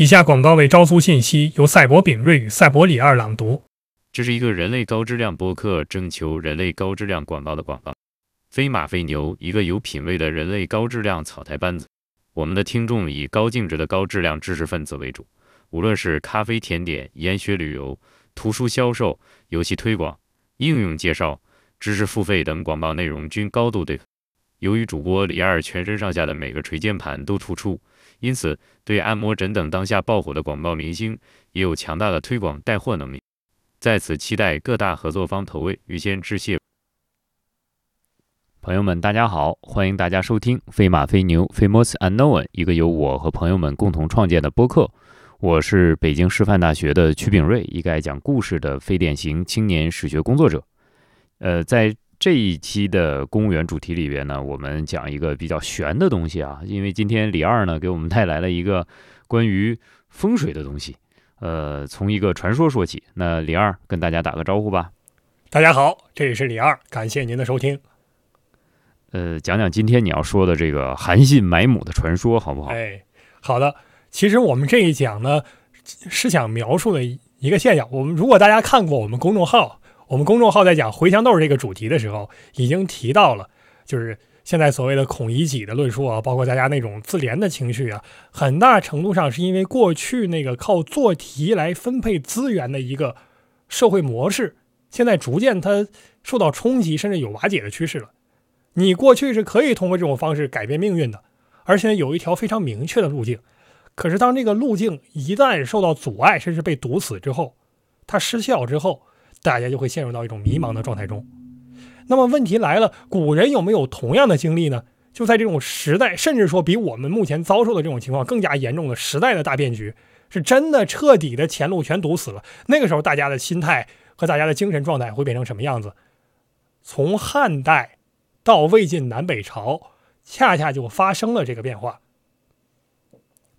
以下广告为招租信息，由赛博炳瑞与赛博里二朗读。这是一个人类高质量播客征求人类高质量广告的广告。飞马飞牛，一个有品位的人类高质量草台班子。我们的听众以高净值的高质量知识分子为主，无论是咖啡甜点、研学旅游、图书销售、游戏推广、应用介绍、知识付费等广告内容均高度对。由于主播李二全身上下的每个锤键盘都突出。因此，对按摩枕等当下爆火的广告明星，也有强大的推广带货能力。在此期待各大合作方投喂，预先致谢。朋友们，大家好，欢迎大家收听《飞马飞牛 Famous Unknown》，一个由我和朋友们共同创建的播客。我是北京师范大学的曲炳瑞，一个爱讲故事的非典型青年史学工作者。呃，在这一期的公务员主题里边呢，我们讲一个比较玄的东西啊，因为今天李二呢给我们带来了一个关于风水的东西，呃，从一个传说说起。那李二跟大家打个招呼吧。大家好，这里是李二，感谢您的收听。呃，讲讲今天你要说的这个韩信埋母的传说，好不好？哎，好的。其实我们这一讲呢，是想描述的一个现象。我们如果大家看过我们公众号。我们公众号在讲茴香豆这个主题的时候，已经提到了，就是现在所谓的孔乙己的论述啊，包括大家那种自怜的情绪啊，很大程度上是因为过去那个靠做题来分配资源的一个社会模式，现在逐渐它受到冲击，甚至有瓦解的趋势了。你过去是可以通过这种方式改变命运的，而且有一条非常明确的路径。可是当这个路径一旦受到阻碍，甚至被堵死之后，它失效之后。大家就会陷入到一种迷茫的状态中。那么问题来了，古人有没有同样的经历呢？就在这种时代，甚至说比我们目前遭受的这种情况更加严重的时代的大变局，是真的彻底的前路全堵死了。那个时候，大家的心态和大家的精神状态会变成什么样子？从汉代到魏晋南北朝，恰恰就发生了这个变化。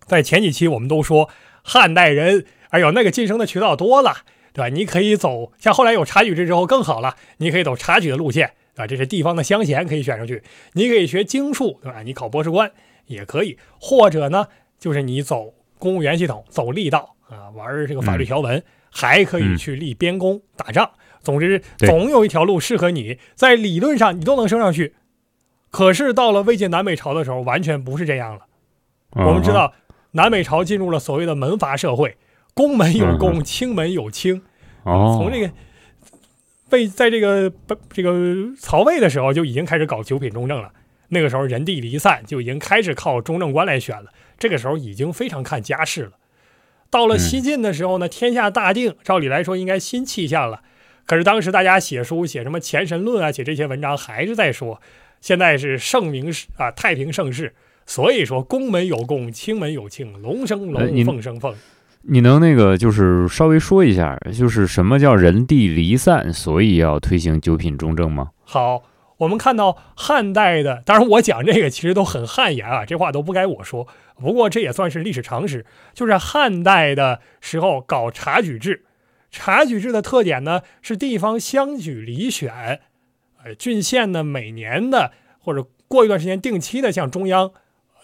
在前几期我们都说，汉代人，哎呦，那个晋升的渠道多了。对吧？你可以走像后来有察举制之后更好了，你可以走察举的路线，对吧？这是地方的乡贤可以选上去。你可以学经术，对吧？你考博士官也可以，或者呢，就是你走公务员系统，走力道啊，玩这个法律条文，还可以去立边功、打仗。总之，总有一条路适合你，在理论上你都能升上去。可是到了魏晋南北朝的时候，完全不是这样了。我们知道，南北朝进入了所谓的门阀社会。宫门有宫，卿门有卿。哦，从这个被在这个这个曹魏的时候就已经开始搞九品中正了。那个时候人地离散，就已经开始靠中正官来选了。这个时候已经非常看家世了。到了西晋的时候呢，天下大定，照理来说应该新气象了。可是当时大家写书写什么乾神论啊，写这些文章还是在说，现在是盛明啊太平盛世。所以说宫门有宫，卿门有卿，龙生龙，凤生凤。你能那个就是稍微说一下，就是什么叫人地离散，所以要推行九品中正吗？好，我们看到汉代的，当然我讲这个其实都很汗颜啊，这话都不该我说。不过这也算是历史常识，就是汉代的时候搞察举制，察举制的特点呢是地方乡举里选，呃，郡县呢每年的或者过一段时间定期的向中央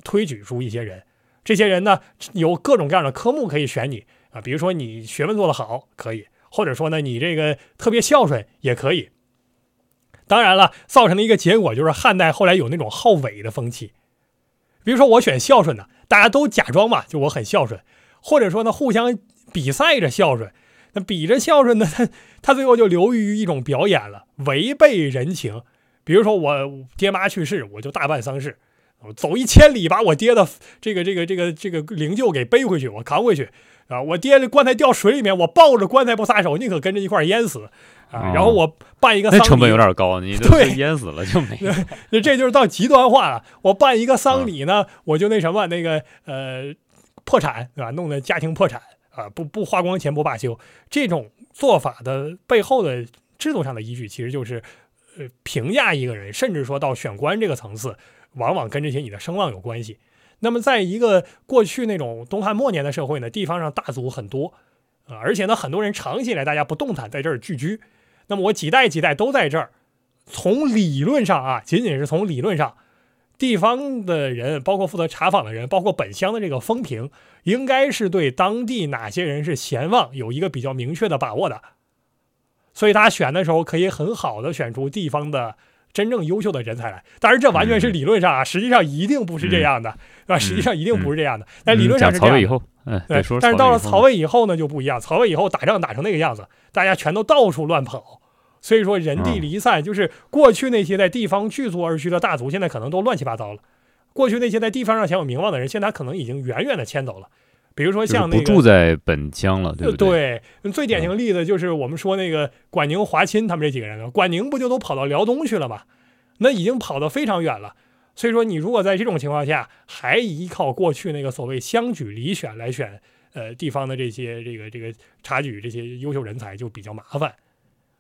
推举出一些人。这些人呢，有各种各样的科目可以选你啊，比如说你学问做得好，可以；或者说呢，你这个特别孝顺也可以。当然了，造成的一个结果就是汉代后来有那种好伪的风气，比如说我选孝顺的，大家都假装嘛，就我很孝顺；或者说呢，互相比赛着孝顺，那比着孝顺呢，他他最后就流于一种表演了，违背人情。比如说我爹妈去世，我就大办丧事。走一千里，把我爹的这个这个这个这个灵柩给背回去，我扛回去啊！我爹的棺材掉水里面，我抱着棺材不撒手，宁可跟着一块淹死啊！然后我办一个丧礼，成本有点高，你 对淹死了就没。那这就是到极端化了。我办一个丧礼呢，我就那什么那个呃破产对吧？弄得家庭破产啊！不不花光钱不罢休。这种做法的背后的制度上的依据，其实就是呃评价一个人，甚至说到选官这个层次。往往跟这些你的声望有关系。那么，在一个过去那种东汉末年的社会呢，地方上大族很多，啊，而且呢，很多人长期以来大家不动弹，在这儿聚居。那么我几代几代都在这儿，从理论上啊，仅仅是从理论上，地方的人，包括负责查访的人，包括本乡的这个风评，应该是对当地哪些人是贤望有一个比较明确的把握的。所以他选的时候可以很好的选出地方的真正优秀的人才来。当然，这完全是理论上啊，实际上一定不是这样的，是吧？实际上一定不是这样的。但理论上是这样。曹魏以后，嗯，对。但是到了曹魏以后呢，就不一样。曹魏以后打仗打成那个样子，大家全都到处乱跑。所以说人地离散，就是过去那些在地方聚族而居的大族，现在可能都乱七八糟了。过去那些在地方上享有名望的人，现在可能已经远远的迁走了。比如说像那个不住在本乡了，对不对？对，最典型的例子就是我们说那个管宁、华钦他们这几个人了。管宁不就都跑到辽东去了吗？那已经跑得非常远了。所以说，你如果在这种情况下还依靠过去那个所谓乡举里选来选，呃，地方的这些这个这个察举这些优秀人才，就比较麻烦。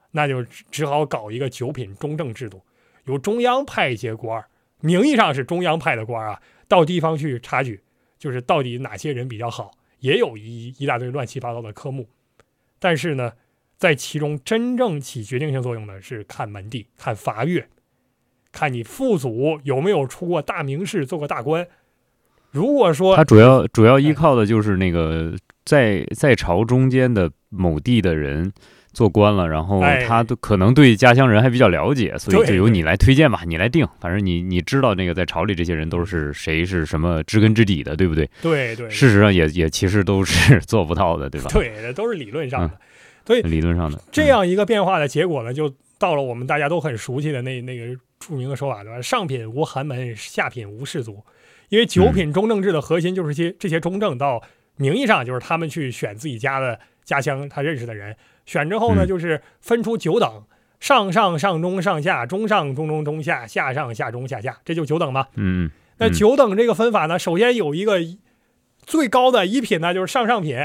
那就只好搞一个九品中正制度，由中央派一些官儿，名义上是中央派的官儿啊，到地方去察举，就是到底哪些人比较好，也有一一大堆乱七八糟的科目。但是呢，在其中真正起决定性作用的是看门第、看阀阅，看你父祖有没有出过大名士、做过大官。如果说他主要主要依靠的就是那个在在朝中间的某地的人。做官了，然后他都可能对家乡人还比较了解，所以就由你来推荐吧，你来定。反正你你知道那个在朝里这些人都是谁是什么知根知底的，对不对？对对。事实上也也其实都是做不到的，对吧？对，都是理论上的。所以理论上的这样一个变化的结果呢，就到了我们大家都很熟悉的那那个著名的说法，对吧？上品无寒门，下品无士族。因为九品中正制的核心就是些这些中正，到名义上就是他们去选自己家的家乡他认识的人。选之后呢，就是分出九等，上上上中上下，中上中中中下，下上下中下下，这就九等嘛。嗯，那九等这个分法呢，首先有一个最高的一品呢，就是上上品。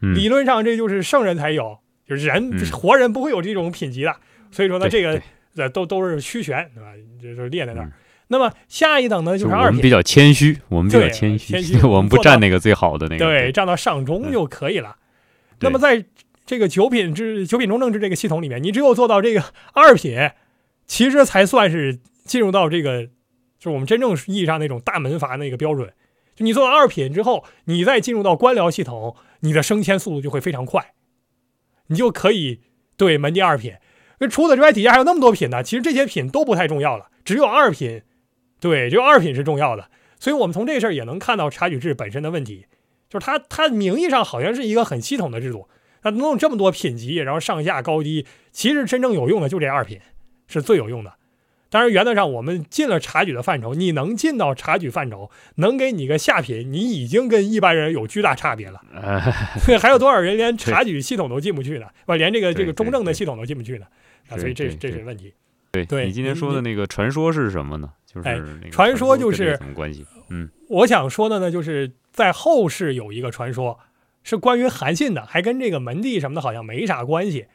理论上这就是圣人才有，就是人 活人不会有这种品级的。所以说呢，这个呃都都是虚悬，对吧？就是列在那儿。那么下一等呢，就是二品。我们比较谦虚，我们比较谦虚，我们不占那个最好的那个。对，占到上中就可以了。那么在这个九品制、九品中正制这个系统里面，你只有做到这个二品，其实才算是进入到这个，就是我们真正意义上那种大门阀那个标准。就你做到二品之后，你再进入到官僚系统，你的升迁速度就会非常快，你就可以对门第二品。那除此之外，底下还有那么多品呢，其实这些品都不太重要了，只有二品，对，只有二品是重要的。所以我们从这事儿也能看到察举制本身的问题，就是它它名义上好像是一个很系统的制度。那能有这么多品级，然后上下高低，其实真正有用的就这二品，是最有用的。当然，原则上我们进了察举的范畴，你能进到察举范畴，能给你个下品，你已经跟一般人有巨大差别了。还有多少人连察举系统都进不去呢？不，连这个这个中正的系统都进不去呢？啊，所以这这是问题。对，对你今天说的那个传说是什么呢？就是传说就是什么关系？嗯，我想说的呢，就是在后世有一个传说。是关于韩信的，还跟这个门第什么的好像没啥关系。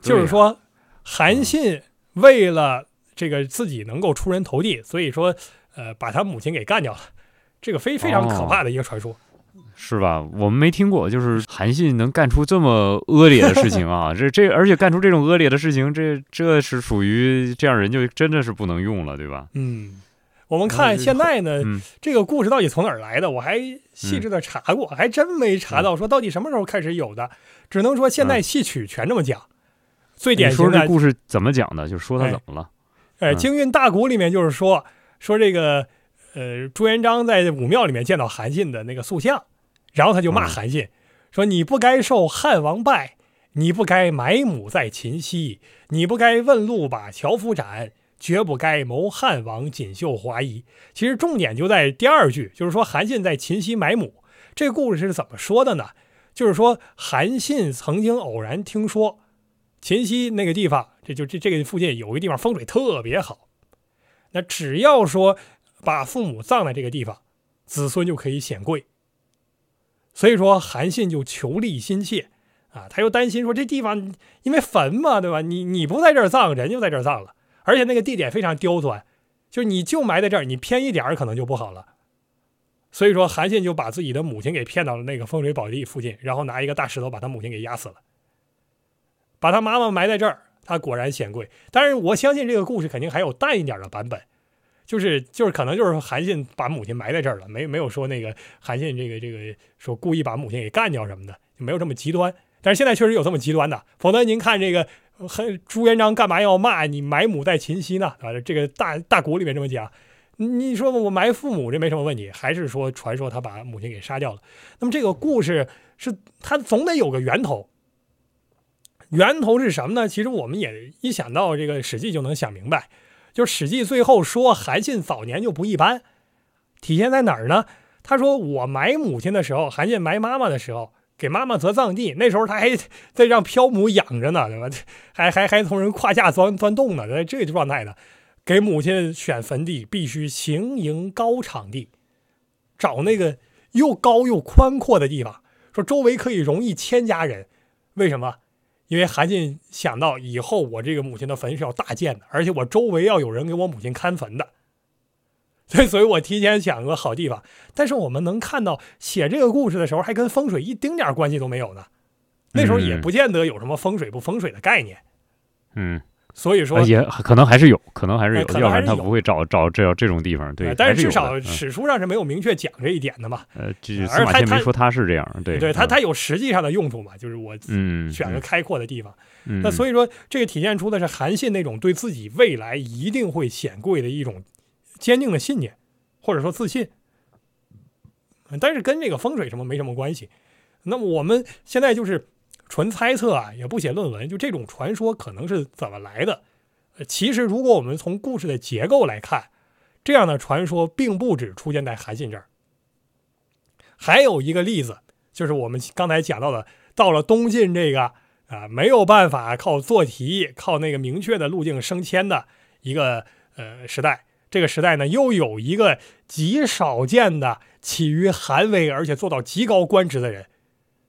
就是说，韩信为了这个自己能够出人头地，所以说，呃，把他母亲给干掉了。这个非非常可怕的一个传说，是吧？我们没听过，就是韩信能干出这么恶劣的事情啊！这这，而且干出这种恶劣的事情，这这是属于这样人就真的是不能用了，对吧？嗯。我们看现在呢，这个故事到底从哪儿来的？我还细致的查过，还真没查到说到底什么时候开始有的。只能说现在戏曲全这么讲。最典型的故事怎么讲的？就说他怎么了？哎，《京韵大鼓》里面就是说说这个，呃，朱元璋在武庙里面见到韩信的那个塑像，然后他就骂韩信，说你不该受汉王拜，你不该埋母在秦西，你不该问路把樵夫斩。绝不该谋汉王锦绣华夷。其实重点就在第二句，就是说韩信在秦西埋母。这故事是怎么说的呢？就是说韩信曾经偶然听说秦西那个地方，这就这这个附近有一个地方风水特别好。那只要说把父母葬在这个地方，子孙就可以显贵。所以说韩信就求利心切啊，他又担心说这地方因为坟嘛，对吧？你你不在这儿葬，人就在这儿葬了。而且那个地点非常刁钻，就是你就埋在这儿，你偏一点儿可能就不好了。所以说，韩信就把自己的母亲给骗到了那个风水宝地附近，然后拿一个大石头把他母亲给压死了，把他妈妈埋在这儿。他果然显贵。但是我相信这个故事肯定还有淡一点的版本，就是就是可能就是韩信把母亲埋在这儿了，没没有说那个韩信这个这个说故意把母亲给干掉什么的，就没有这么极端。但是现在确实有这么极端的，否则您看这个还朱元璋干嘛要骂你埋母在秦西呢？啊，这个大大鼓里面这么讲，你说我埋父母这没什么问题，还是说传说他把母亲给杀掉了？那么这个故事是它总得有个源头，源头是什么呢？其实我们也一想到这个《史记》就能想明白。就《史记》最后说韩信早年就不一般，体现在哪儿呢？他说我埋母亲的时候，韩信埋妈妈的时候，给妈妈择葬地，那时候他还在让漂母养着呢，对吧？还还还从人胯下钻钻洞呢，在这个状态呢，给母亲选坟地必须行营高场地，找那个又高又宽阔的地方，说周围可以容一千家人，为什么？因为韩信想到以后我这个母亲的坟是要大建的，而且我周围要有人给我母亲看坟的，所以，所以我提前想个好地方。但是我们能看到写这个故事的时候，还跟风水一丁点关系都没有呢。那时候也不见得有什么风水不风水的概念。嗯。所以说也可能还是有可能还是有，要不然他不会找找这这种地方。对，但是至少史书上是没有明确讲这一点的嘛。呃，司马迁没说他是这样。对，对他他有实际上的用处嘛，就是我选个开阔的地方。那所以说，这个体现出的是韩信那种对自己未来一定会显贵的一种坚定的信念，或者说自信。但是跟这个风水什么没什么关系。那么我们现在就是。纯猜测啊，也不写论文，就这种传说可能是怎么来的？其实如果我们从故事的结构来看，这样的传说并不只出现在韩信这儿。还有一个例子，就是我们刚才讲到的，到了东晋这个啊没有办法靠做题、靠那个明确的路径升迁的一个呃时代，这个时代呢又有一个极少见的起于韩魏而且做到极高官职的人，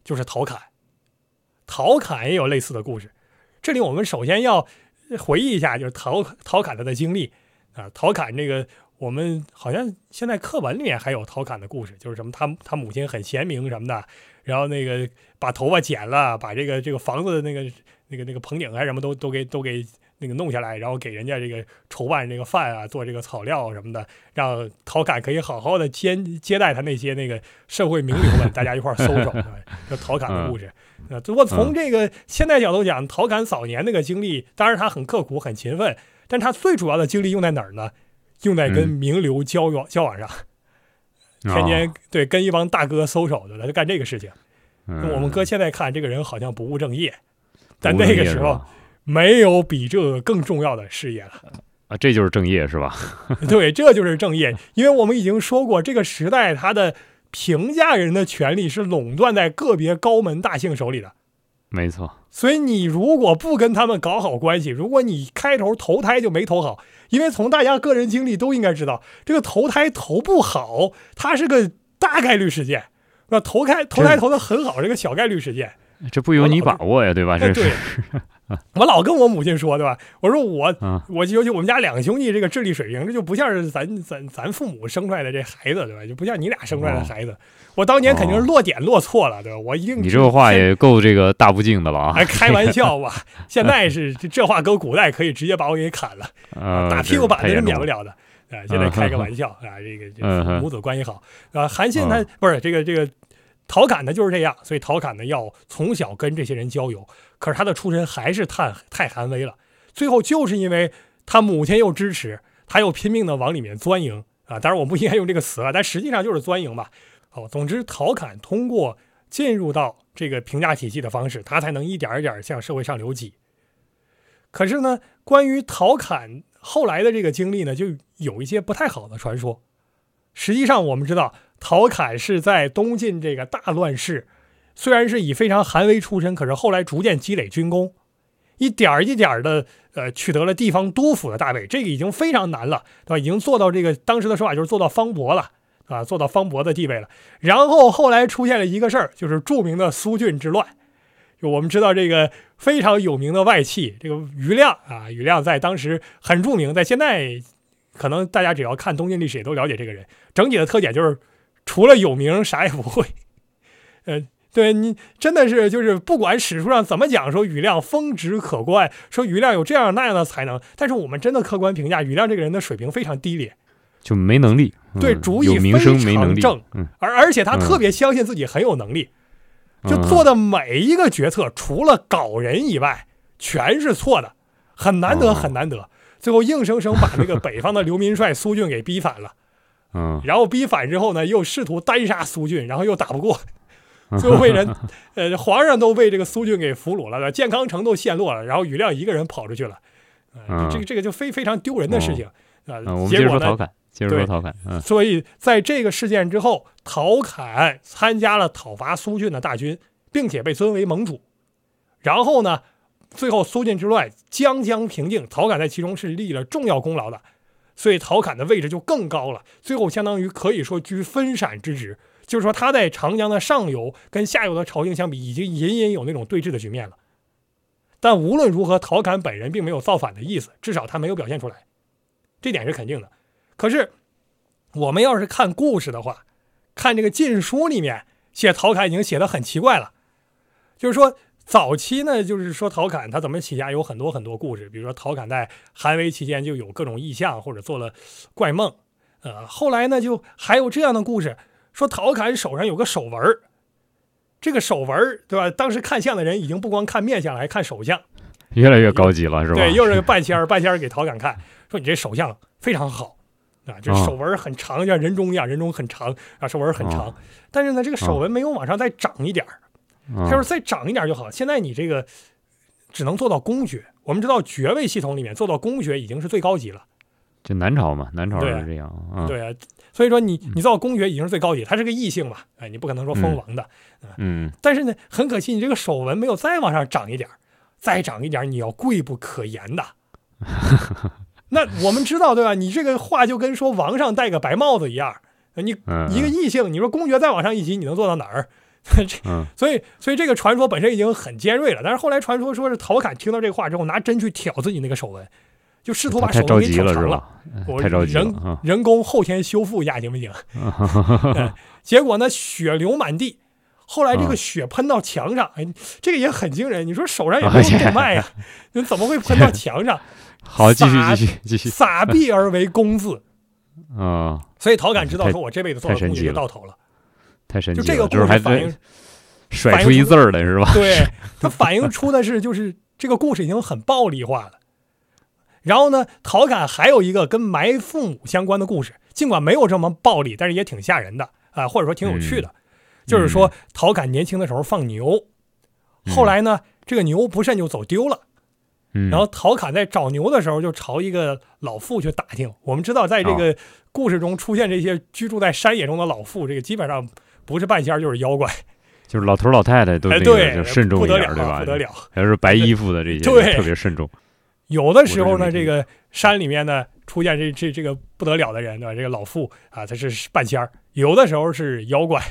就是陶侃。陶侃也有类似的故事，这里我们首先要回忆一下，就是陶陶侃他的经历啊。陶侃这个，我们好像现在课本里面还有陶侃的故事，就是什么他他母亲很贤明什么的，然后那个把头发剪了，把这个这个房子的那个那个那个棚顶啊什么都都给都给那个弄下来，然后给人家这个筹办这个饭啊，做这个草料什么的，让陶侃可以好好的接接待他那些那个社会名流们，大家一块儿搜 手，就陶侃的故事。啊，不过从这个现代角度讲，陶侃早年那个经历，当然他很刻苦、很勤奋，但他最主要的精力用在哪儿呢？用在跟名流交往、交往上，天天对跟一帮大哥搜手的，他就干这个事情。我们哥现在看，这个人好像不务正业，但那个时候没有比这个更重要的事业了。啊，这就是正业是吧？对，这就是正业，因为我们已经说过，这个时代它的。评价人的权利是垄断在个别高门大姓手里的，没错。所以你如果不跟他们搞好关系，如果你开头投胎就没投好，因为从大家个人经历都应该知道，这个投胎投不好，它是个大概率事件。那投开投胎投的很好，是个小概率事件。这不由你把握呀，对吧？这是。我老跟我母亲说，对吧？我说我，我尤其我们家两兄弟这个智力水平，这就不像是咱咱咱父母生出来的这孩子，对吧？就不像你俩生出来的孩子。我当年肯定是落点落错了，对吧？我一定。你这话也够这个大不敬的了啊！还开玩笑 吧？现在是这话搁古代可以直接把我给砍了，打屁股板子是免不了的啊！现在开个玩笑啊，这个母子关系好啊。韩信他不是这个这个。陶侃呢就是这样，所以陶侃呢要从小跟这些人交友，可是他的出身还是太太寒微了。最后就是因为他母亲又支持，他又拼命的往里面钻营啊。当然我不应该用这个词啊，但实际上就是钻营吧。好，总之陶侃通过进入到这个评价体系的方式，他才能一点一点向社会上流己。可是呢，关于陶侃后来的这个经历呢，就有一些不太好的传说。实际上我们知道。陶侃是在东晋这个大乱世，虽然是以非常寒微出身，可是后来逐渐积累军功，一点一点的呃取得了地方督府的大位，这个已经非常难了，对吧？已经做到这个当时的说法就是做到方伯了，啊，做到方伯的地位了。然后后来出现了一个事儿，就是著名的苏峻之乱。就我们知道这个非常有名的外戚，这个余亮啊，余亮在当时很著名，在现在可能大家只要看东晋历史也都了解这个人，整体的特点就是。除了有名，啥也不会。呃，对你真的是就是不管史书上怎么讲，说余亮峰值可观，说余亮有这样那样的才能，但是我们真的客观评价，余亮这个人的水平非常低劣。就没能力，对嗯主意有名声非没能力，常正嗯，而而且他嗯特别相信自己很有能力，就嗯做的每一个决策，除了搞人以外，全是错的，很难得，哦很难得。最后硬生生把那个 北方的刘民帅苏俊给逼反了，嗯，然后逼反之后呢，又试图单杀苏俊，然后又打不过，最后被人，呃，皇上都被这个苏俊给俘虏了，健康城都陷落了，然后庾亮一个人跑出去了，这个这个就非非常丢人的事情啊、结果呢，接着说陶侃，接着对说陶侃，嗯。所以在这个事件之后，陶侃参加了讨伐苏峻的大军，并且被尊为盟主。然后呢，最后苏峻之乱将将平定，陶侃在其中是立了重要功劳的，所以陶侃的位置就更高了。最后相当于可以说居分陕之职，就是说他在长江的上游跟下游的朝廷相比，已经隐隐有那种对峙的局面了。但无论如何，陶侃本人并没有造反的意思，至少他没有表现出来，这点是肯定的。可是我们要是看故事的话，看这个《晋书》里面写陶侃已经写的很奇怪了，就是说早期呢，就是说陶侃他怎么起家有很多很多故事，比如说陶侃在韩魏期间就有各种异象或者做了怪梦，呃，后来呢就还有这样的故事，说陶侃手上有个手纹儿这个手纹儿对吧？当时看相的人已经不光看面相了，还看手相。越来越高级了，是吧？对，又是个半仙儿，半仙儿给陶侃看，说你这手相非常好啊，这啊手纹很长，像人中一样，人中很长啊，手纹很长啊。但是呢，这个手纹没有往上再长一点儿，嗯他说再长一点就好。现在你这个只能做到公爵，我们知道爵位系统里面做到公爵已经是最高级了，就南朝嘛，南朝对啊是这样，嗯，对啊。所以说你你做到公爵已经是最高级，他是个异性嘛，哎，你不可能说封王的。嗯，但是呢，很可惜，你这个手纹没有再往上涨一点儿，再长一点儿，你要贵不可言的。那我们知道对吧？你这个话就跟说王上戴个白帽子一样，你嗯一个异性，你说公爵再往上一级，你能做到哪儿？所以所以这个传说本身已经很尖锐了，但是后来传说说是陶侃听到这个话之后，拿针去挑自己那个手纹，就试图把手纹给挑长了。我太着急了人啊！人工后天修复一下行不行？对结果呢，血流满地。后来这个啊血喷到墙上，哎，这个也很惊人。你说手上也没有动脉呀、你怎么会喷到墙上？好，继续撒继续继续撒币而为公字。啊！所以陶侃知道说，我这辈子做到公爵太神奇了就到头了。太神奇了，就这个故事反映，甩出一字儿来是吧？对 它反映出的是，就是这个故事已经很暴力化了。然后呢，陶侃还有一个跟埋父母相关的故事，尽管没有这么暴力，但是也挺吓人的啊、或者说挺有趣的。就是说，陶侃年轻的时候放牛，后来呢，这个牛不慎就走丢了。嗯，然后陶侃在找牛的时候，就朝一个老妇去打听。我们知道，在这个故事中出现这些居住在山野中的老妇，这个基本上不是半仙儿就是妖怪。就是老头老太太都哎，那对个，就慎重不得一点，对吧？不得了。还是白衣服的这些对特别慎重。有的时候呢，这个山里面呢出现这这这个不得了的人，对吧？这个老妇啊，他是半仙儿；有的时候是妖怪，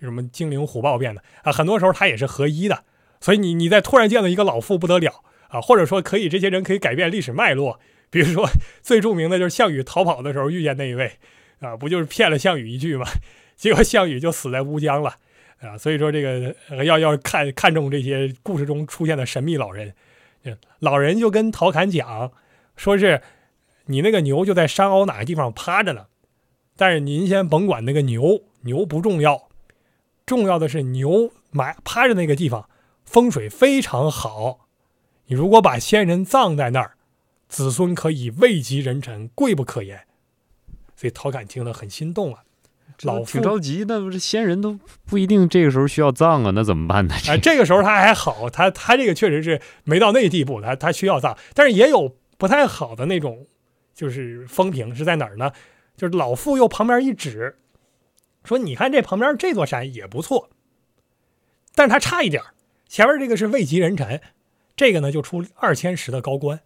什么精灵虎豹变的啊，很多时候他也是合一的。所以你你在突然见到一个老妇不得了啊，或者说可以这些人可以改变历史脉络。比如说最著名的就是项羽逃跑的时候遇见那一位啊，不就是骗了项羽一句吗？结果项羽就死在乌江了啊。所以说这个要要看看重这些故事中出现的神秘老人。老人就跟陶侃讲，说是你那个牛就在山凹哪个地方趴着呢，但是您先甭管那个牛，牛不重要，重要的是牛埋趴着那个地方风水非常好，你如果把先人葬在那儿，子孙可以位极人臣，贵不可言。所以陶侃听了很心动啊，老挺妇着急，那不是先人都不一定这个时候需要葬啊，那怎么办呢？哎，这个时候他还好，他他这个确实是没到那地步，他他需要葬，但是也有不太好的那种，就是风评是在哪儿呢？就是老妇又旁边一指，说你看这旁边这座山也不错，但是它差一点儿前面这个是位极人臣，这个呢就出二千石的高官，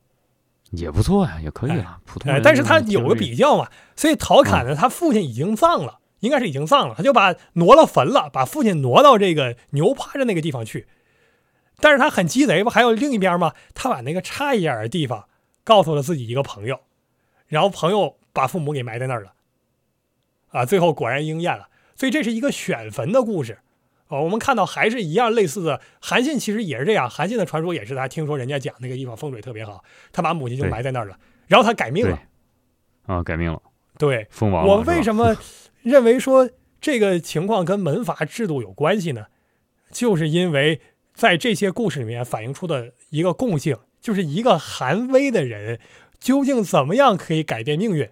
也不错呀，也可以啊，普通哎，但是他有个比较嘛，所以陶侃呢，他父亲已经葬了，应该是已经葬了，他就把挪了坟了，把父亲挪到这个牛趴着那个地方去。但是他很鸡贼吧？还有另一边嘛，他把那个差一点的地方告诉了自己一个朋友，然后朋友把父母给埋在那儿了，啊，最后果然应验了。所以这是一个选坟的故事。啊，我们看到还是一样类似的，韩信其实也是这样。韩信的传说也是他听说人家讲那个地方风水特别好，他把母亲就埋在那儿了，然后他改命了。啊，改命了，对，封王了。我为什么认为说这个情况跟门阀制度有关系呢？就是因为在这些故事里面反映出的一个共性，就是一个寒微的人究竟怎么样可以改变命运。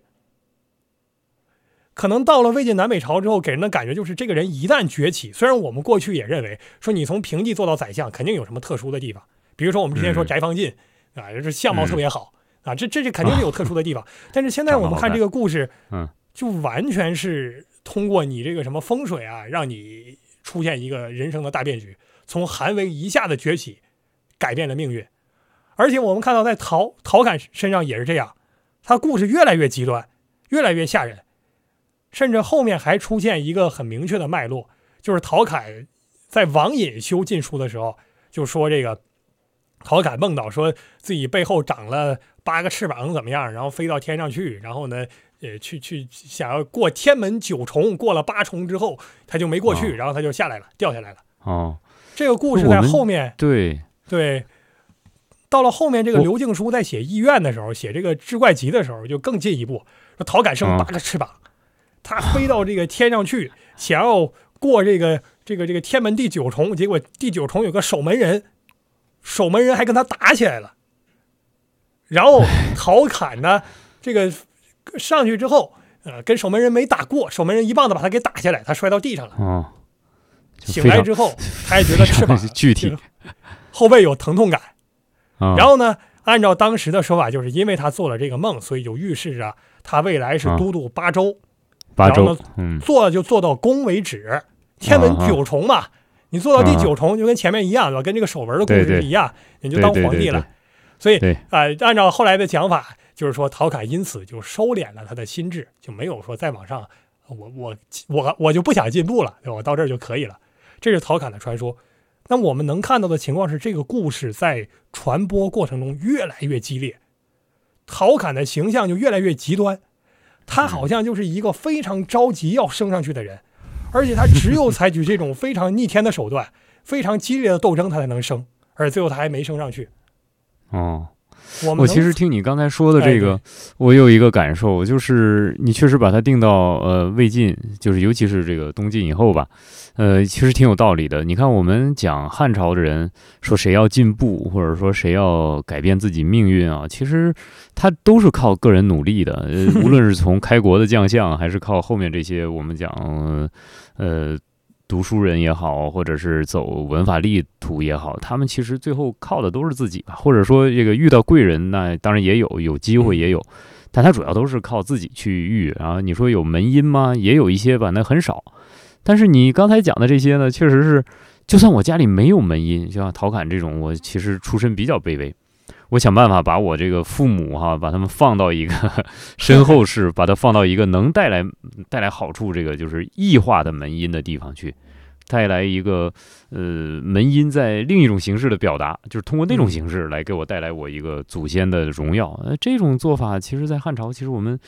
可能到了魏晋南北朝之后，给人的感觉就是这个人一旦崛起，虽然我们过去也认为说你从平地做到宰相，肯定有什么特殊的地方，比如说我们之前说嗯翟方进、啊，就是相貌特别好、啊，这这这肯定是有特殊的地方。但是现在我们看这个故事，嗯，就完全是通过你这个什么风水啊，让你出现一个人生的大变局，从韩维一下子崛起，改变了命运。而且我们看到在陶陶侃身上也是这样，他故事越来越极端，越来越吓人。甚至后面还出现一个很明确的脉络，就是陶侃在王隐修禁书的时候，就说这个陶侃梦到说自己背后长了八个翅膀怎么样，然后飞到天上去，然后呢，呃，去去想要过天门九重，过了八重之后他就没过去，哦然后他就下来了，掉下来了。哦，这个故事在后面对，对，到了后面这个刘静书在写《医院》的时候，写这个志怪集的时候，就更进一步，说陶侃生啊八个翅膀，他飞到这个天上去，想要过这个这个这个天门第九重，结果第九重有个守门人，守门人还跟他打起来了，然后陶侃呢，这个上去之后，呃，跟守门人没打过，守门人一棒子把他给打下来，他摔到地上了。哦，醒来之后，他也觉得翅膀具体这个后背有疼痛感。啊，然后呢，按照当时的说法，就是因为他做了这个梦，所以就预示着他未来是啊都督八州，八然后周，嗯，做了就做到宫为止，天文九重嘛。你做到第九重，就跟前面一样，对吧？跟这个守门的故事是一样，你就当皇帝了。所以对啊、按照后来的讲法，就是说陶侃因此就收敛了他的心智，就没有说再往上，我我我我就不想进步了，对吧？我到这儿就可以了。这是陶侃的传说。那我们能看到的情况是，这个故事在传播过程中越来越激烈，陶侃的形象就越来越极端，他好像就是一个非常着急要升上去的人，而且他只有采取这种非常逆天的手段，非常激烈的斗争，他才能升，而最后他还没升上去。哦。我我其实听你刚才说的哎这个，我有一个感受，就是你确实把它定到呃魏晋，就是尤其是这个东晋以后吧，呃，其实挺有道理的。你看我们讲汉朝的人说谁要进步，或者说谁要改变自己命运啊，其实他都是靠个人努力的。呃，无论是从开国的将相，还是靠后面这些我们讲呃呃读书人也好，或者是走文法力途也好，他们其实最后靠的都是自己吧，或者说这个遇到贵人，那当然也有，有机会也有，但他主要都是靠自己去遇。然后你说有门音吗？也有一些吧，那很少。但是你刚才讲的这些呢，确实是，就算我家里没有门音，就像陶侃这种，我其实出身比较卑微。我想办法把我这个父母哈，把他们放到一个 身后事，把它放到一个能带来带来好处，这个就是异化的门音的地方去，带来一个呃门音在另一种形式的表达，就是通过那种形式来给我带来我一个祖先的荣耀。呃，这种做法其实，在汉朝，其实我们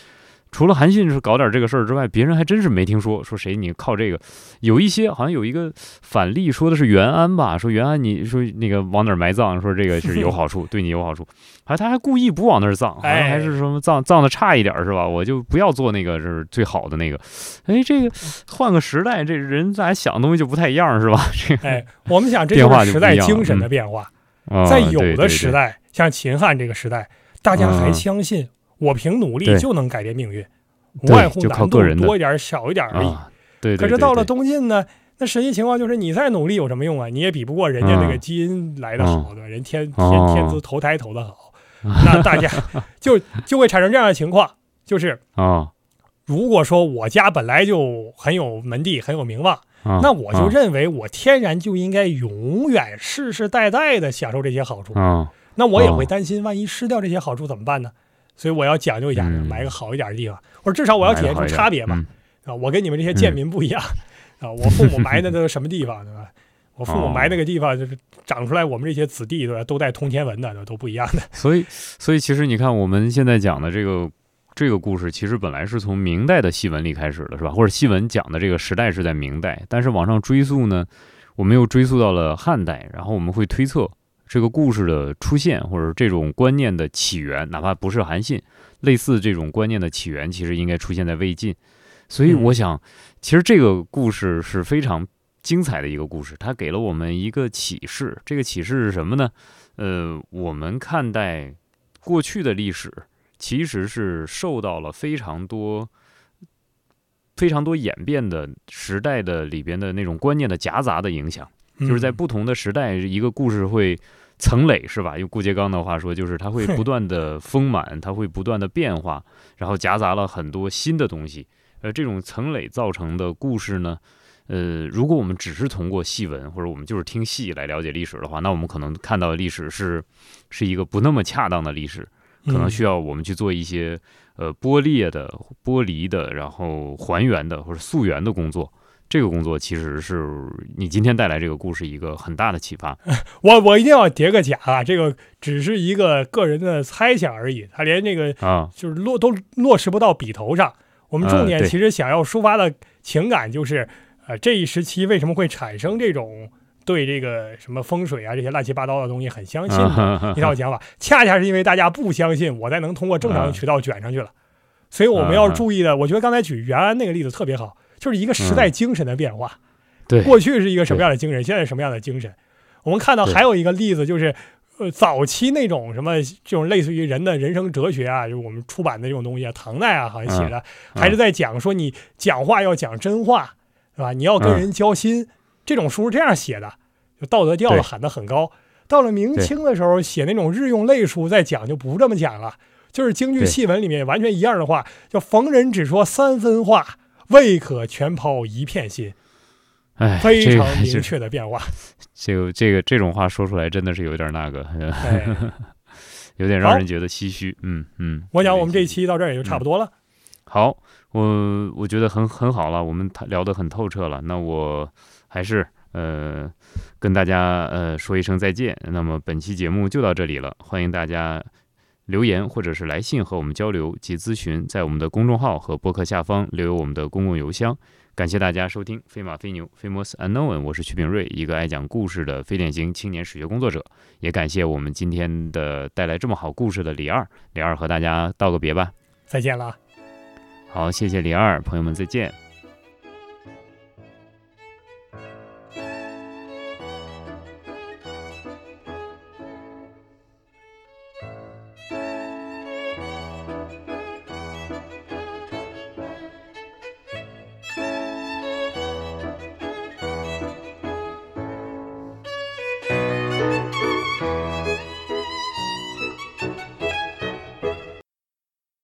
除了韩信是搞点这个事儿之外，别人还真是没听说说谁你靠这个。有一些好像有一个反例说的是袁安吧，说袁安你说那个往哪儿埋葬，说这个是有好处，对你有好处，还他还故意不往那儿葬，好像还是什么葬葬的差一点儿是吧？我就不要做那个是最好的那个。哎，这个换个时代，这人咋想的东西就不太一样是吧？这个哎，我们想这是时代精神嗯的变化。啊在有的时代，像秦汉这个时代，大家还嗯相信我凭努力就能改变命运，无外乎难度多一点儿少一点而已。啊，对对。可是到了东晋呢，那实际情况就是你再努力有什么用啊？你也比不过人家那个嗯基因来的好，对吧？人天天哦天资投胎投的好，那大家 就就会产生这样的情况，就是啊如果说我家本来就很有门第、很有名望，啊，那我就啊认为我天然就应该永远世世代代的享受这些好处。啊那我也哦会担心，万一失掉这些好处怎么办呢？所以我要讲究一下，嗯买个好一点的地方，或者至少我要体现出差别嘛。嗯啊，我跟你们这些贱民不一样啊，我父母埋的都是什么地方，对吧？我父母哦埋那个地方就是长出来，我们这些子弟对吧，都带通天文的，都不一样的。所以，所以其实你看，我们现在讲的这个这个故事，其实本来是从明代的戏文里开始的，是吧？或者戏文讲的这个时代是在明代，但是往上追溯呢，我们又追溯到了汉代，然后我们会推测，这个故事的出现，或者这种观念的起源，哪怕不是韩信，类似这种观念的起源，其实应该出现在魏晋。所以我想，其实这个故事是非常精彩的一个故事，它给了我们一个启示。这个启示是什么呢？呃，我们看待过去的历史，其实是受到了非常多、非常多演变的时代的里边的那种观念的夹杂的影响。就是在不同的时代，一个故事会层累，是吧？用顾颉刚的话说，就是它会不断的丰满，它会不断的变化，然后夹杂了很多新的东西。呃，这种层累造成的故事呢，呃，如果我们只是通过戏文或者我们就是听戏来了解历史的话，那我们可能看到的历史是是一个不那么恰当的历史，可能需要我们去做一些呃剥裂的、剥离的，然后还原的或者溯源的工作。这个工作其实是你今天带来这个故事一个很大的启发。我我一定要叠个甲啊，这个只是一个个人的猜想而已，他连这个啊就是落都落实不到笔头上。我们重点其实想要抒发的情感就是，呃，这一时期为什么会产生这种对这个什么风水啊这些乱七八糟的东西很相信的一套想法，恰恰是因为大家不相信，我才能通过正常的渠道卷上去了。所以我们要注意的，我觉得刚才举袁安那个例子特别好。就是一个时代精神的变化，对，过去是一个什么样的精神，现在是什么样的精神？我们看到还有一个例子，就是呃，早期那种什么这种类似于人的人生哲学啊，就是我们出版的这种东西啊，唐代啊好像写的，还是在讲说你讲话要讲真话，是吧？你要跟人交心，这种书是这样写的，就道德调子喊得很高。到了明清的时候，写那种日用类书，在讲就不这么讲了，就是京剧戏文里面完全一样的话，叫逢人只说三分话。未可全抛一片心，哎，非常明确的变化。这个这个这种话说出来，真的是有点那个，有点让人觉得唏嘘。嗯嗯，我想我们这一期到这儿也就差不多了。好，我我觉得很很好了，我们聊得很透彻了。那我还是呃跟大家呃说一声再见。那么本期节目就到这里了，欢迎大家。留言或者是来信和我们交流及咨询，在我们的公众号和博客下方留有我们的公共邮箱。感谢大家收听《飞马飞牛》（Famous Unknown），我是曲炳瑞，一个爱讲故事的非典型青年史学工作者。也感谢我们今天的带来这么好故事的李二，李二和大家道个别吧，再见了。好，谢谢李二，朋友们再见。